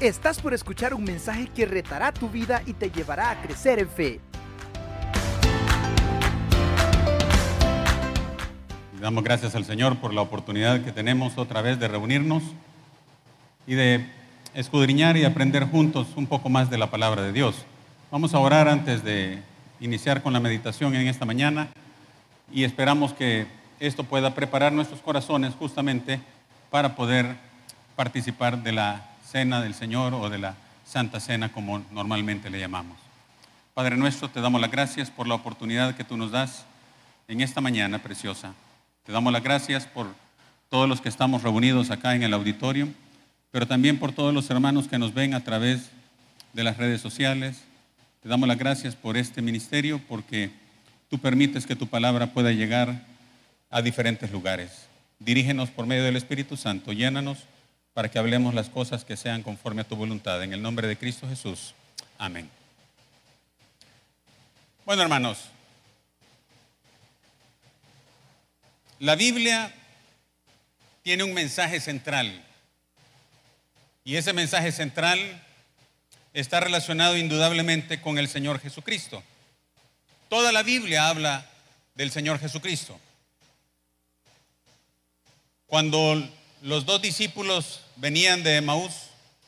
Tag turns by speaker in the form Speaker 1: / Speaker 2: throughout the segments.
Speaker 1: Estás por escuchar un mensaje que retará tu vida y te llevará a crecer en fe.
Speaker 2: Damos gracias al Señor por la oportunidad que tenemos otra vez de reunirnos y de escudriñar y aprender juntos un poco más de la palabra de Dios. Vamos a orar antes de iniciar con la meditación en esta mañana y esperamos que esto pueda preparar nuestros corazones justamente para poder participar de la cena del Señor o de la Santa Cena como normalmente le llamamos. Padre nuestro, te damos las gracias por la oportunidad que tú nos das en esta mañana preciosa. Te damos las gracias por todos los que estamos reunidos acá en el auditorio, pero también por todos los hermanos que nos ven a través de las redes sociales. Te damos las gracias por este ministerio porque tú permites que tu palabra pueda llegar a diferentes lugares. Dirígenos por medio del Espíritu Santo, llénanos para que hablemos las cosas que sean conforme a tu voluntad. En el nombre de Cristo Jesús. Amén. Bueno, hermanos, la Biblia tiene un mensaje central. Y ese mensaje central está relacionado indudablemente con el Señor Jesucristo. Toda la Biblia habla del Señor Jesucristo. Cuando los dos discípulos venían de Emaús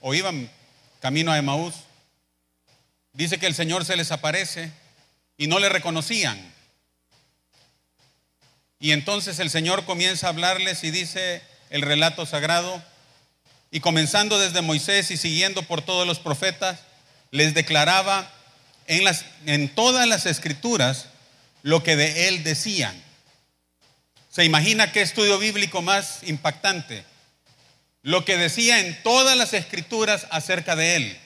Speaker 2: o iban camino a Emaús, dice que el Señor se les aparece y no le reconocían. Y entonces el Señor comienza a hablarles y dice el relato sagrado, y comenzando desde Moisés y siguiendo por todos los profetas, les declaraba en, las, en todas las escrituras lo que de él decían. ¿Se imagina qué estudio bíblico más impactante? Lo que decía en todas las escrituras acerca de él.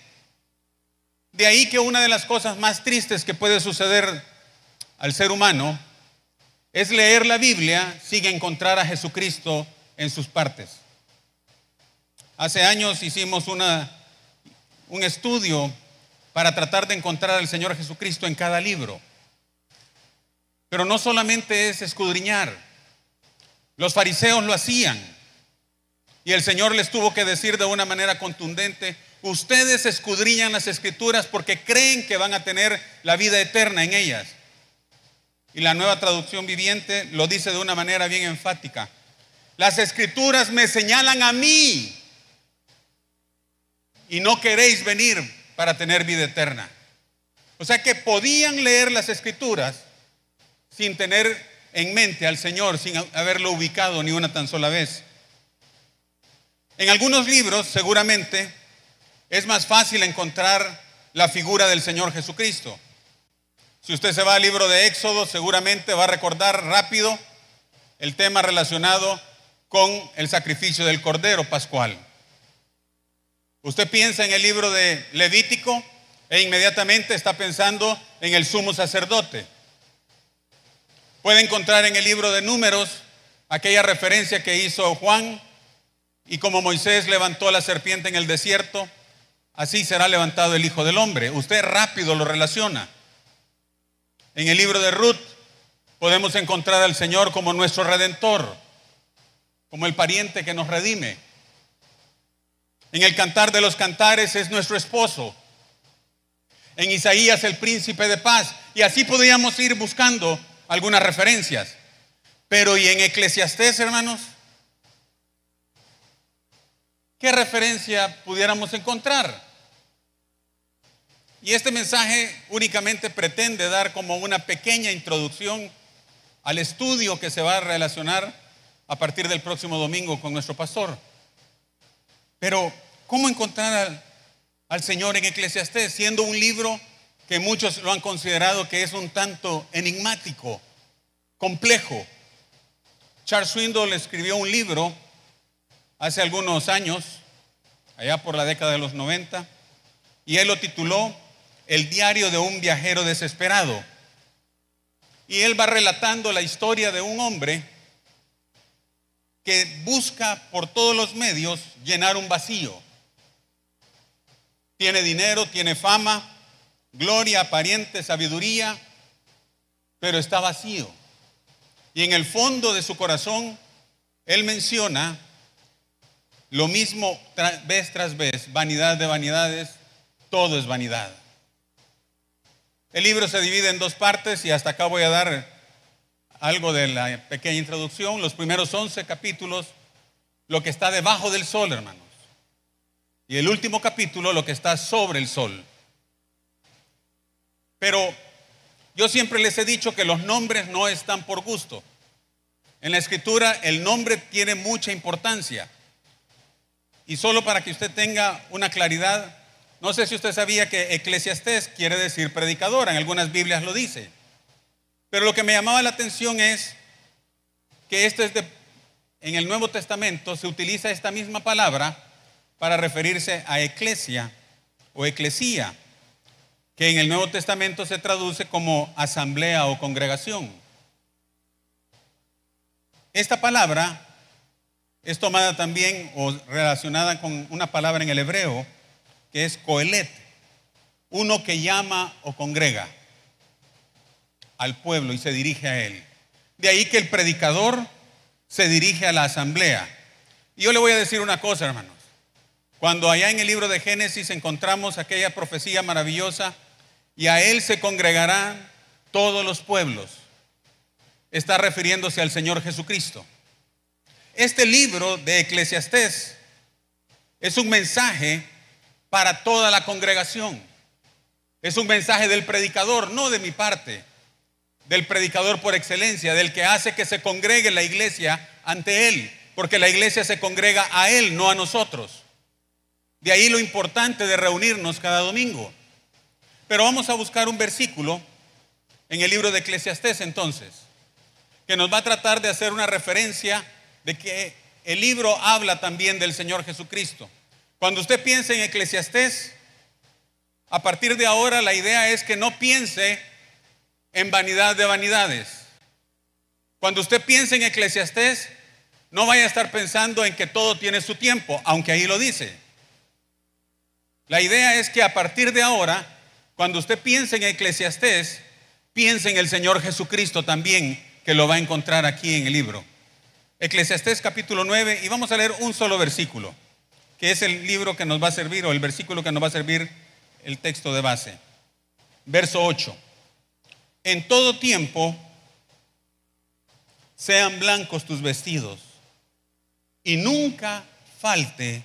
Speaker 2: De ahí que una de las cosas más tristes que puede suceder al ser humano es leer la Biblia sin encontrar a Jesucristo en sus partes. Hace años hicimos una, un estudio para tratar de encontrar al Señor Jesucristo en cada libro. Pero no solamente es escudriñar, los fariseos lo hacían. Y el Señor les tuvo que decir de una manera contundente, ustedes escudriñan las escrituras porque creen que van a tener la vida eterna en ellas. Y la nueva traducción viviente lo dice de una manera bien enfática. Las escrituras me señalan a mí y no queréis venir para tener vida eterna. O sea que podían leer las escrituras sin tener en mente al Señor sin haberlo ubicado ni una tan sola vez. En algunos libros, seguramente, es más fácil encontrar la figura del Señor Jesucristo. Si usted se va al libro de Éxodo, seguramente va a recordar rápido el tema relacionado con el sacrificio del Cordero Pascual. Usted piensa en el libro de Levítico e inmediatamente está pensando en el sumo sacerdote. Puede encontrar en el libro de números aquella referencia que hizo Juan y como Moisés levantó la serpiente en el desierto, así será levantado el Hijo del Hombre. Usted rápido lo relaciona. En el libro de Ruth podemos encontrar al Señor como nuestro redentor, como el pariente que nos redime. En el cantar de los cantares es nuestro esposo. En Isaías el príncipe de paz. Y así podríamos ir buscando algunas referencias. Pero ¿y en Eclesiastés, hermanos? ¿Qué referencia pudiéramos encontrar? Y este mensaje únicamente pretende dar como una pequeña introducción al estudio que se va a relacionar a partir del próximo domingo con nuestro pastor. Pero, ¿cómo encontrar al, al Señor en Eclesiastés, siendo un libro que muchos lo han considerado que es un tanto enigmático, complejo. Charles Swindoll escribió un libro hace algunos años, allá por la década de los 90, y él lo tituló El diario de un viajero desesperado. Y él va relatando la historia de un hombre que busca por todos los medios llenar un vacío. Tiene dinero, tiene fama, gloria, aparente, sabiduría, pero está vacío. Y en el fondo de su corazón, él menciona lo mismo vez tras vez, vanidad de vanidades, todo es vanidad. El libro se divide en dos partes y hasta acá voy a dar algo de la pequeña introducción. Los primeros 11 capítulos, lo que está debajo del sol, hermanos. Y el último capítulo, lo que está sobre el sol. Pero yo siempre les he dicho que los nombres no están por gusto. En la escritura el nombre tiene mucha importancia. Y solo para que usted tenga una claridad, no sé si usted sabía que eclesiastés quiere decir predicador, en algunas Biblias lo dice. Pero lo que me llamaba la atención es que esto es en el Nuevo Testamento se utiliza esta misma palabra para referirse a eclesia o eclesía, que en el Nuevo Testamento se traduce como asamblea o congregación. Esta palabra es tomada también o relacionada con una palabra en el hebreo que es coelet, uno que llama o congrega al pueblo y se dirige a él. De ahí que el predicador se dirige a la asamblea. Y yo le voy a decir una cosa, hermanos. Cuando allá en el libro de Génesis encontramos aquella profecía maravillosa, y a él se congregarán todos los pueblos, está refiriéndose al Señor Jesucristo. Este libro de Eclesiastés es un mensaje para toda la congregación. Es un mensaje del predicador, no de mi parte, del predicador por excelencia, del que hace que se congregue la iglesia ante él, porque la iglesia se congrega a él, no a nosotros. De ahí lo importante de reunirnos cada domingo. Pero vamos a buscar un versículo en el libro de Eclesiastés entonces, que nos va a tratar de hacer una referencia de que el libro habla también del Señor Jesucristo. Cuando usted piense en Eclesiastés, a partir de ahora la idea es que no piense en vanidad de vanidades. Cuando usted piense en Eclesiastés, no vaya a estar pensando en que todo tiene su tiempo, aunque ahí lo dice. La idea es que a partir de ahora, cuando usted piense en Eclesiastés, piense en el Señor Jesucristo también, que lo va a encontrar aquí en el libro. Eclesiastés capítulo 9, y vamos a leer un solo versículo que es el libro que nos va a servir o el versículo que nos va a servir el texto de base. Verso 8. En todo tiempo sean blancos tus vestidos y nunca falte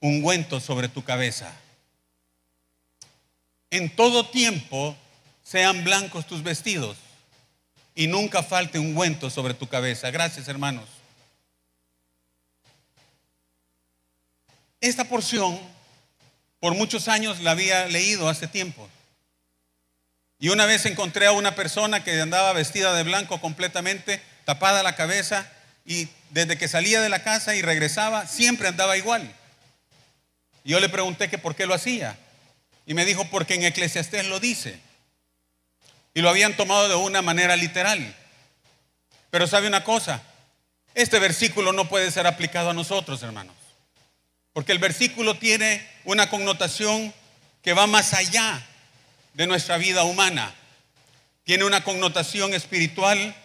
Speaker 2: ungüento sobre tu cabeza. En todo tiempo sean blancos tus vestidos y nunca falte ungüento sobre tu cabeza. Gracias, hermanos. Esta porción, por muchos años la había leído hace tiempo. Y una vez encontré a una persona que andaba vestida de blanco completamente, tapada la cabeza, y desde que salía de la casa y regresaba, siempre andaba igual. Yo le pregunté que por qué lo hacía. Y me dijo, porque en Eclesiastés lo dice. Y lo habían tomado de una manera literal. Pero sabe una cosa, este versículo no puede ser aplicado a nosotros, hermanos. Porque el versículo tiene una connotación que va más allá de nuestra vida humana. Tiene una connotación espiritual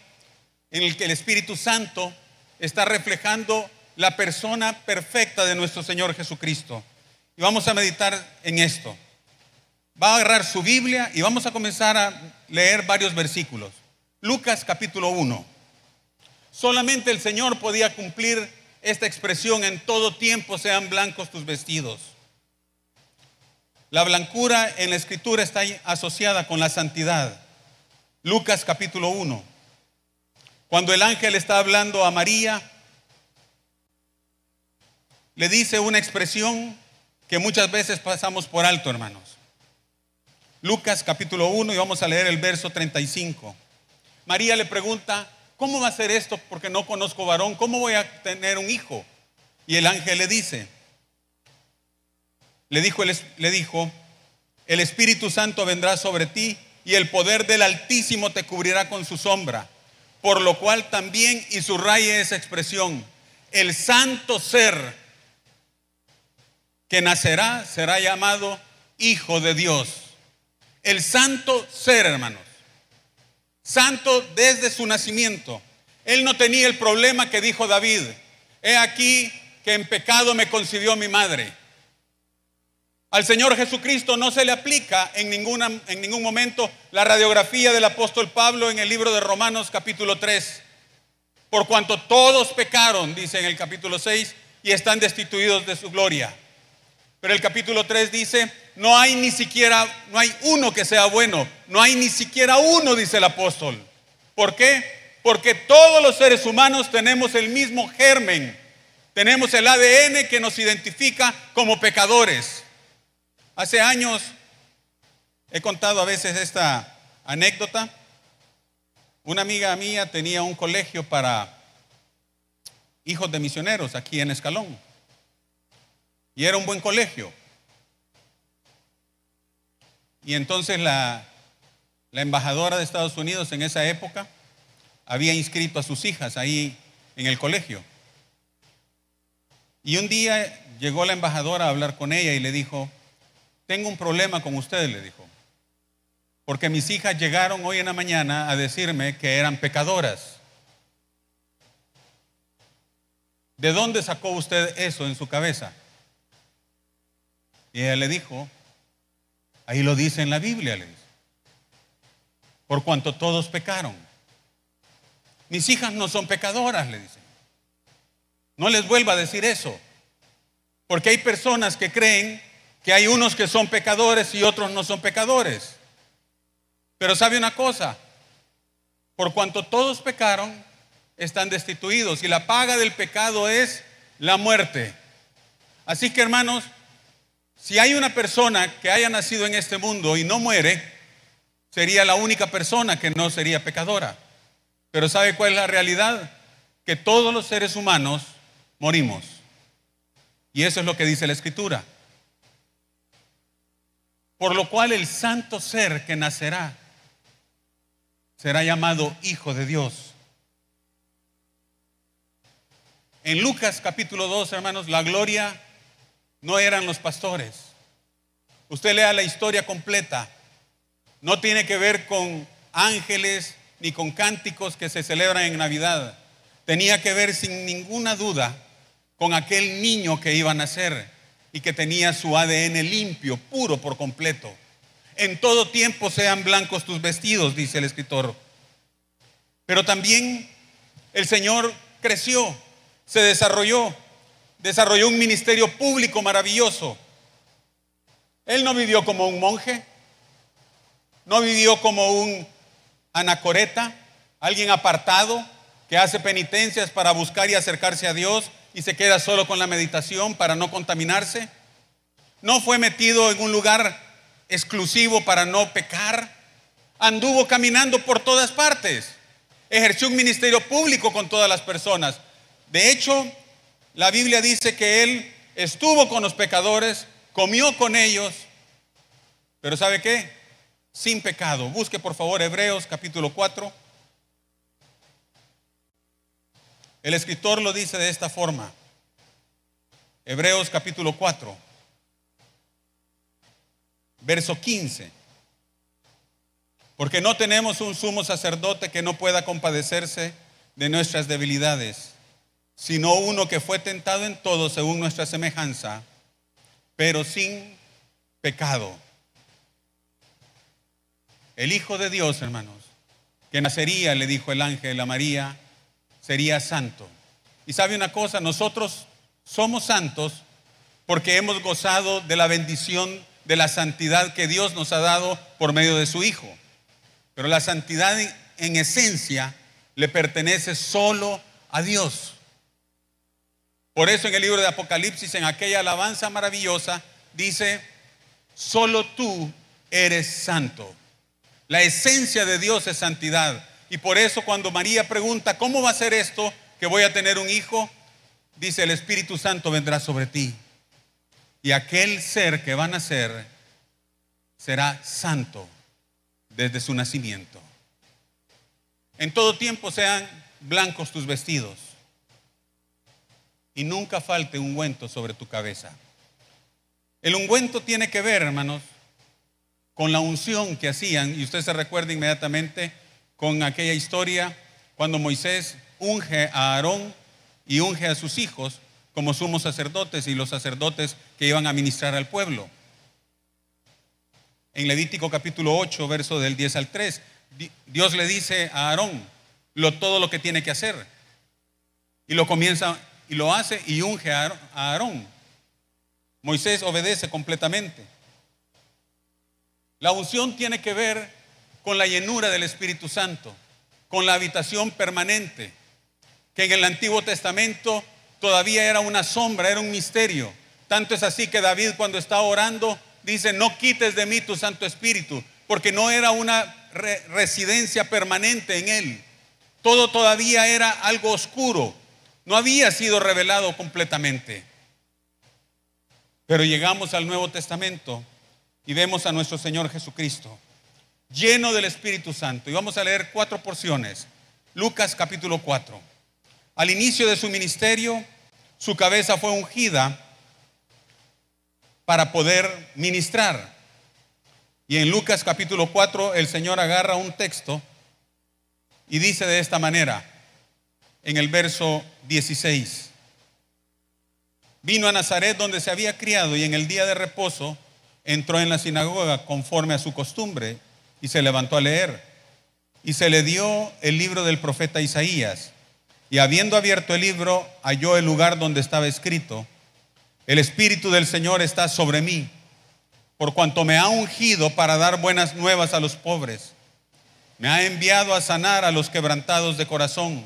Speaker 2: en el que el Espíritu Santo está reflejando la persona perfecta de nuestro Señor Jesucristo. Y vamos a meditar en esto. Va a agarrar su Biblia y vamos a comenzar a leer varios versículos. Lucas capítulo 1. Solamente el Señor podía cumplir esta expresión, en todo tiempo sean blancos tus vestidos. La blancura en la escritura está asociada con la santidad. Lucas capítulo 1. Cuando el ángel está hablando a María, le dice una expresión que muchas veces pasamos por alto, hermanos. Lucas capítulo 1 y vamos a leer el verso 35. María le pregunta, ¿cómo va a ser esto? Porque no conozco varón, ¿cómo voy a tener un hijo? Y el ángel le dice, le dijo, le dijo, el Espíritu Santo vendrá sobre ti y el poder del Altísimo te cubrirá con su sombra. Por lo cual también, y subraye esa expresión, el santo ser que nacerá será llamado Hijo de Dios. El santo ser, hermanos santo desde su nacimiento. Él no tenía el problema que dijo David. He aquí, que en pecado me concibió mi madre. Al Señor Jesucristo no se le aplica en, en ningún momento la radiografía del apóstol Pablo en el libro de Romanos capítulo 3. Por cuanto todos pecaron, dice en el capítulo 6, y están destituidos de su gloria. Pero el capítulo 3 dice, no hay ni siquiera, no hay uno que sea bueno, no hay ni siquiera uno, dice el apóstol. ¿Por qué? Porque todos los seres humanos tenemos el mismo germen, tenemos el ADN que nos identifica como pecadores. Hace años he contado a veces esta anécdota. Una amiga mía tenía un colegio para hijos de misioneros aquí en Escalón. Y era un buen colegio. Y entonces la, embajadora de Estados Unidos en esa época había inscrito a sus hijas ahí en el colegio. Y un día llegó la embajadora a hablar con ella y le dijo, tengo un problema con ustedes, le dijo, porque mis hijas llegaron hoy en la mañana a decirme que eran pecadoras. ¿De dónde sacó usted eso en su cabeza? Y ella le dijo, ahí lo dice en la Biblia, le dice, por cuanto todos pecaron. Mis hijas no son pecadoras, le dice. No les vuelva a decir eso, porque hay personas que creen que hay unos que son pecadores y otros no son pecadores. Pero sabe una cosa, por cuanto todos pecaron, están destituidos y la paga del pecado es la muerte. Así que hermanos, si hay una persona que haya nacido en este mundo y no muere, sería la única persona que no sería pecadora. Pero ¿sabe cuál es la realidad? Que todos los seres humanos morimos. Y eso es lo que dice la Escritura. Por lo cual el santo ser que nacerá será llamado Hijo de Dios. En Lucas capítulo 2, hermanos, la gloria no eran los pastores. Usted lea la historia completa. No tiene que ver con ángeles ni con cánticos que se celebran en Navidad. Tenía que ver sin ninguna duda con aquel niño que iba a nacer y que tenía su ADN limpio, puro por completo. En todo tiempo sean blancos tus vestidos, dice el escritor. Pero también el Señor creció, se desarrolló, desarrolló un ministerio público maravilloso. Él no vivió como un monje, no vivió como un anacoreta, alguien apartado que hace penitencias para buscar y acercarse a Dios y se queda solo con la meditación para no contaminarse. No fue metido en un lugar exclusivo para no pecar. Anduvo caminando por todas partes. Ejerció un ministerio público con todas las personas. De hecho, la Biblia dice que él estuvo con los pecadores, comió con ellos, pero ¿sabe qué? Sin pecado. Busque por favor Hebreos capítulo 4. El escritor lo dice de esta forma. Hebreos capítulo 4, verso 15. Porque no tenemos un sumo sacerdote que no pueda compadecerse de nuestras debilidades, sino uno que fue tentado en todo según nuestra semejanza, pero sin pecado. El Hijo de Dios, hermanos, que nacería, le dijo el ángel a María, sería santo. Y sabe una cosa, nosotros somos santos porque hemos gozado de la bendición de la santidad que Dios nos ha dado por medio de su Hijo. Pero la santidad en esencia le pertenece solo a Dios. Por eso en el libro de Apocalipsis, en aquella alabanza maravillosa, dice, solo tú eres santo. La esencia de Dios es santidad. Y por eso cuando María pregunta, ¿cómo va a ser esto que voy a tener un hijo? Dice, el Espíritu Santo vendrá sobre ti. Y aquel ser que va a nacer será santo desde su nacimiento. En todo tiempo sean blancos tus vestidos y nunca falte un ungüento sobre tu cabeza. El ungüento tiene que ver, hermanos, con la unción que hacían, y usted se recuerda inmediatamente con aquella historia cuando Moisés unge a Aarón y unge a sus hijos como sumos sacerdotes y los sacerdotes que iban a ministrar al pueblo. En Levítico capítulo 8, verso del 10 al 3, Dios le dice a Aarón lo, todo lo que tiene que hacer. Y lo comienza y lo hace y unge a Aarón. Moisés obedece completamente. La unción tiene que ver con la llenura del Espíritu Santo, con la habitación permanente, que en el Antiguo Testamento todavía era una sombra, era un misterio. Tanto es así que David cuando está orando dice, no quites de mí tu Santo Espíritu, porque no era una residencia permanente en él. Todo todavía era algo oscuro, no había sido revelado completamente. Pero llegamos al Nuevo Testamento y vemos a nuestro Señor Jesucristo lleno del Espíritu Santo. Y vamos a leer cuatro porciones. Lucas capítulo 4. Al inicio de su ministerio, su cabeza fue ungida para poder ministrar. Y en Lucas capítulo 4 el Señor agarra un texto y dice de esta manera, en el verso 16, vino a Nazaret donde se había criado y en el día de reposo entró en la sinagoga conforme a su costumbre y se levantó a leer. Y se le dio el libro del profeta Isaías. Y habiendo abierto el libro, halló el lugar donde estaba escrito, el Espíritu del Señor está sobre mí, por cuanto me ha ungido para dar buenas nuevas a los pobres. Me ha enviado a sanar a los quebrantados de corazón,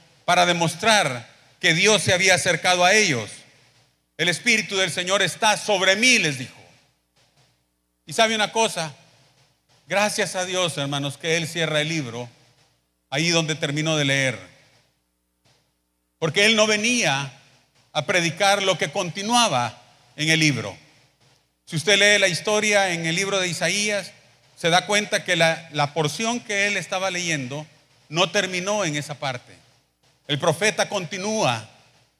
Speaker 2: para demostrar que Dios se había acercado a ellos. El Espíritu del Señor está sobre mí, les dijo. Y sabe una cosa, gracias a Dios, hermanos, que Él cierra el libro ahí donde terminó de leer. Porque Él no venía a predicar lo que continuaba en el libro. Si usted lee la historia en el libro de Isaías, se da cuenta que la, la porción que Él estaba leyendo no terminó en esa parte. El profeta continúa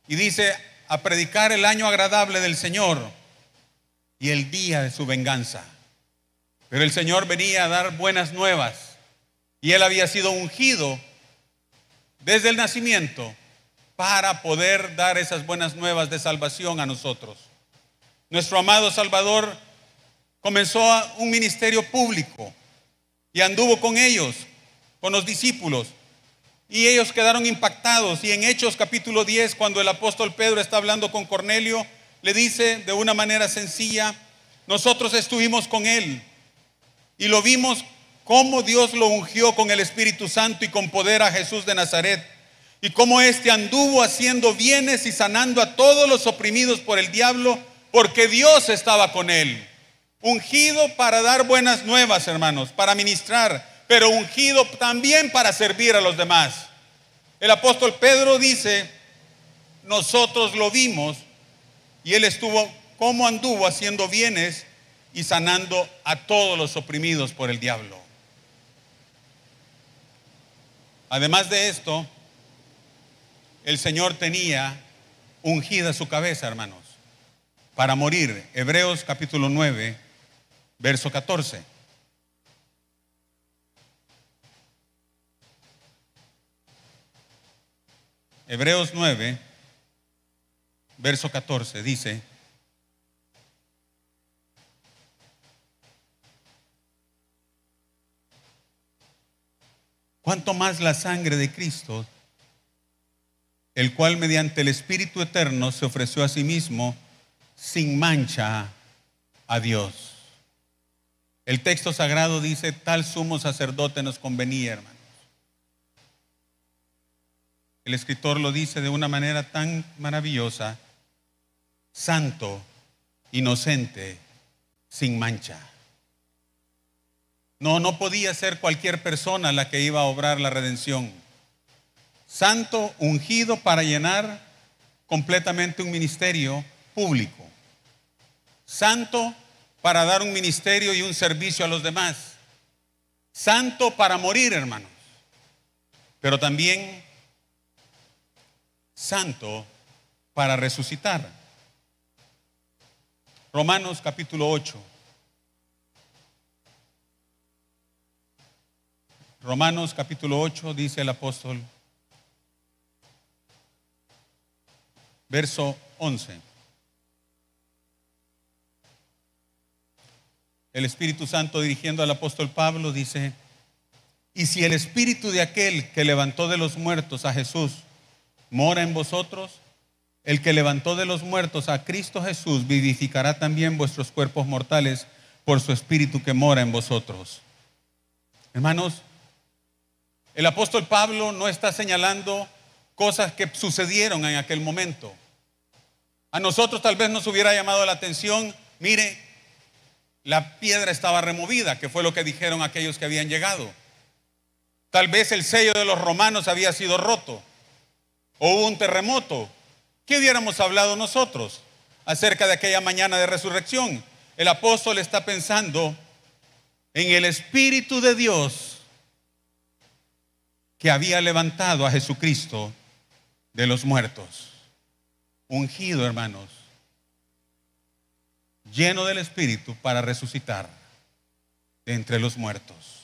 Speaker 2: y dice, a predicar el año agradable del Señor y el día de su venganza. Pero el Señor venía a dar buenas nuevas y él había sido ungido desde el nacimiento para poder dar esas buenas nuevas de salvación a nosotros. Nuestro amado Salvador comenzó un ministerio público y anduvo con ellos, con los discípulos, y ellos quedaron impactados. Y en Hechos capítulo 10, cuando el apóstol Pedro está hablando con Cornelio, le dice de una manera sencilla, nosotros estuvimos con él y lo vimos cómo Dios lo ungió con el Espíritu Santo y con poder a Jesús de Nazaret. Y cómo éste anduvo haciendo bienes y sanando a todos los oprimidos por el diablo, porque Dios estaba con él. Ungido para dar buenas nuevas, hermanos, para ministrar, pero ungido también para servir a los demás. El apóstol Pedro dice, nosotros lo vimos y él estuvo, cómo anduvo haciendo bienes y sanando a todos los oprimidos por el diablo. Además de esto, el Señor tenía ungida su cabeza, hermanos, para morir. Hebreos capítulo 9, verso 14. Hebreos 9, verso 14 dice, cuanto más la sangre de Cristo, el cual mediante el Espíritu Eterno se ofreció a sí mismo sin mancha a Dios. El texto sagrado dice, tal sumo sacerdote nos convenía, hermanos. El escritor lo dice de una manera tan maravillosa, santo, inocente, sin mancha. No, no podía ser cualquier persona la que iba a obrar la redención. Santo, ungido para llenar completamente un ministerio público. Santo para dar un ministerio y un servicio a los demás. Santo para morir, hermanos. Pero también santo para resucitar. Romanos capítulo 8. Romanos capítulo 8 dice el apóstol, verso 11. El Espíritu Santo dirigiendo al apóstol Pablo dice, y si el Espíritu de aquel que levantó de los muertos a Jesús mora en vosotros, el que levantó de los muertos a Cristo Jesús vivificará también vuestros cuerpos mortales por su Espíritu que mora en vosotros. Hermanos, el apóstol Pablo no está señalando cosas que sucedieron en aquel momento. A nosotros tal vez nos hubiera llamado la atención, mire, la piedra estaba removida, que fue lo que dijeron aquellos que habían llegado. Tal vez el sello de los romanos había sido roto o un terremoto. ¿Qué hubiéramos hablado nosotros acerca de aquella mañana de resurrección? El apóstol está pensando en el Espíritu de Dios que había levantado a Jesucristo de los muertos. Ungido, hermanos, lleno del Espíritu para resucitar de entre los muertos.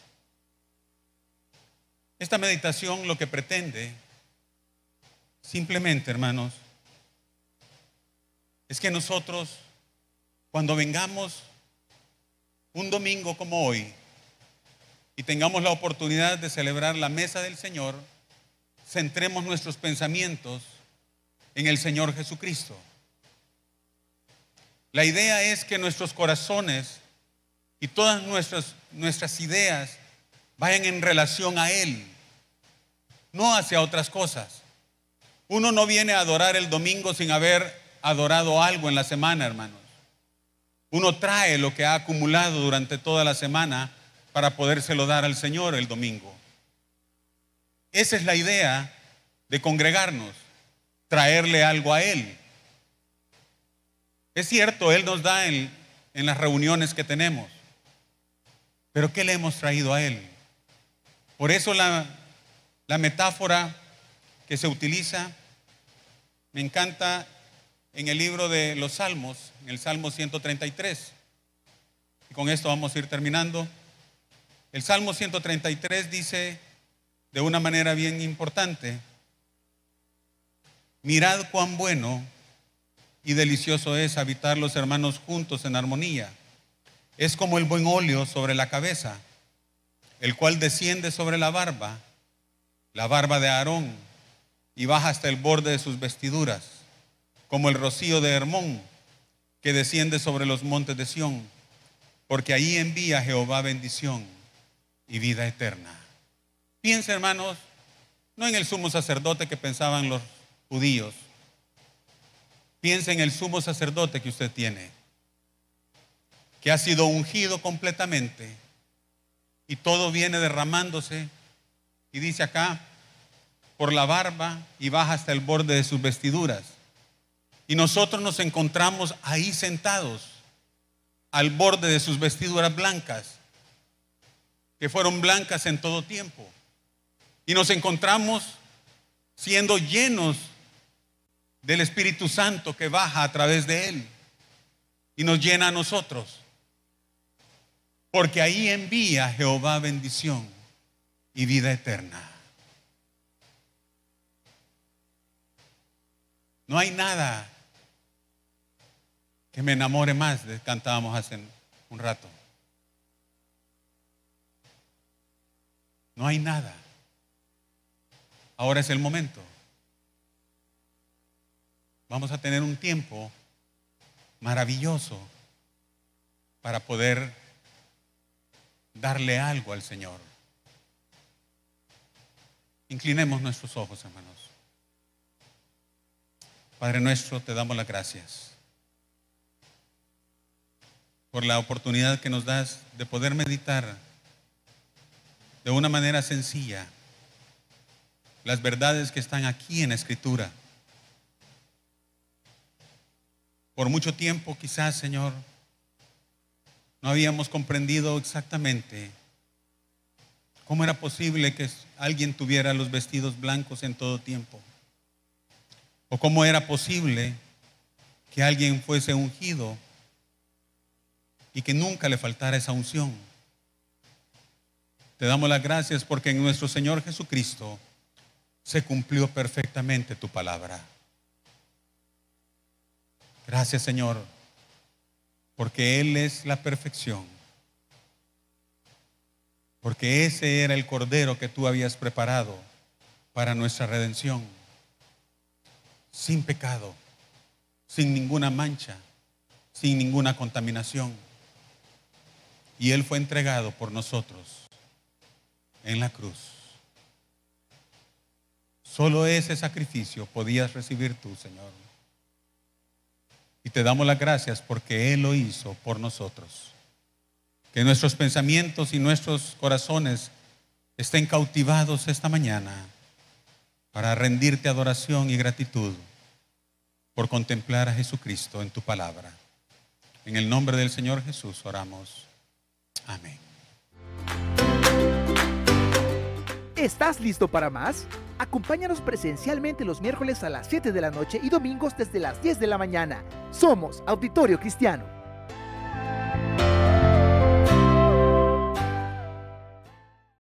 Speaker 2: Esta meditación lo que pretende, simplemente, hermanos, es que nosotros, cuando vengamos un domingo como hoy, y tengamos la oportunidad de celebrar la mesa del Señor, centremos nuestros pensamientos en el Señor Jesucristo. La idea es que nuestros corazones y todas nuestras, nuestras ideas vayan en relación a Él, no hacia otras cosas. Uno no viene a adorar el domingo sin haber adorado algo en la semana, hermanos. Uno trae lo que ha acumulado durante toda la semana para podérselo dar al Señor el domingo. Esa es la idea de congregarnos, traerle algo a Él. Es cierto, Él nos da en, las reuniones que tenemos, pero ¿qué le hemos traído a Él? Por eso la metáfora que se utiliza me encanta en el libro de los Salmos, en el Salmo 133. Y con esto vamos a ir terminando. El Salmo 133 dice de una manera bien importante, mirad cuán bueno y delicioso es habitar los hermanos juntos en armonía. Es como el buen óleo sobre la cabeza, el cual desciende sobre la barba, la barba de Aarón, y baja hasta el borde de sus vestiduras, como el rocío de Hermón, que desciende sobre los montes de Sión, porque ahí envía Jehová bendición y vida eterna. Piensa, hermanos, no en el sumo sacerdote que pensaban los judíos. Piensa en el sumo sacerdote que usted tiene, que ha sido ungido completamente y todo viene derramándose. Y dice acá, por la barba y baja hasta el borde de sus vestiduras. Y nosotros nos encontramos ahí sentados, al borde de sus vestiduras blancas que fueron blancas en todo tiempo. Y nos encontramos siendo llenos del Espíritu Santo que baja a través de Él y nos llena a nosotros. Porque ahí envía Jehová bendición y vida eterna. No hay nada que me enamore más, cantábamos hace un rato. No hay nada. Ahora es el momento. Vamos a tener un tiempo maravilloso para poder darle algo al Señor. Inclinemos nuestros ojos, hermanos. Padre nuestro, te damos las gracias por la oportunidad que nos das de poder meditar de una manera sencilla las verdades que están aquí en la escritura. por mucho tiempo quizás, Señor, no habíamos comprendido exactamente cómo era posible que alguien tuviera los vestidos blancos en todo tiempo. O cómo era posible que alguien fuese ungido y que nunca le faltara esa unción. Te damos las gracias porque en nuestro Señor Jesucristo se cumplió perfectamente tu palabra. Gracias Señor, porque Él es la perfección. Porque ese era el cordero que tú habías preparado para nuestra redención. Sin pecado, sin ninguna mancha, sin ninguna contaminación. Y Él fue entregado por nosotros en la cruz. Solo ese sacrificio podías recibir tú, Señor. Y te damos las gracias porque Él lo hizo por nosotros. Que nuestros pensamientos y nuestros corazones estén cautivados esta mañana para rendirte adoración y gratitud por contemplar a Jesucristo en tu palabra. En el nombre del Señor Jesús oramos. Amén.
Speaker 1: ¿Estás listo para más? Acompáñanos presencialmente los miércoles a las 7 de la noche y domingos desde las 10 de la mañana. Somos Auditorio Cristiano.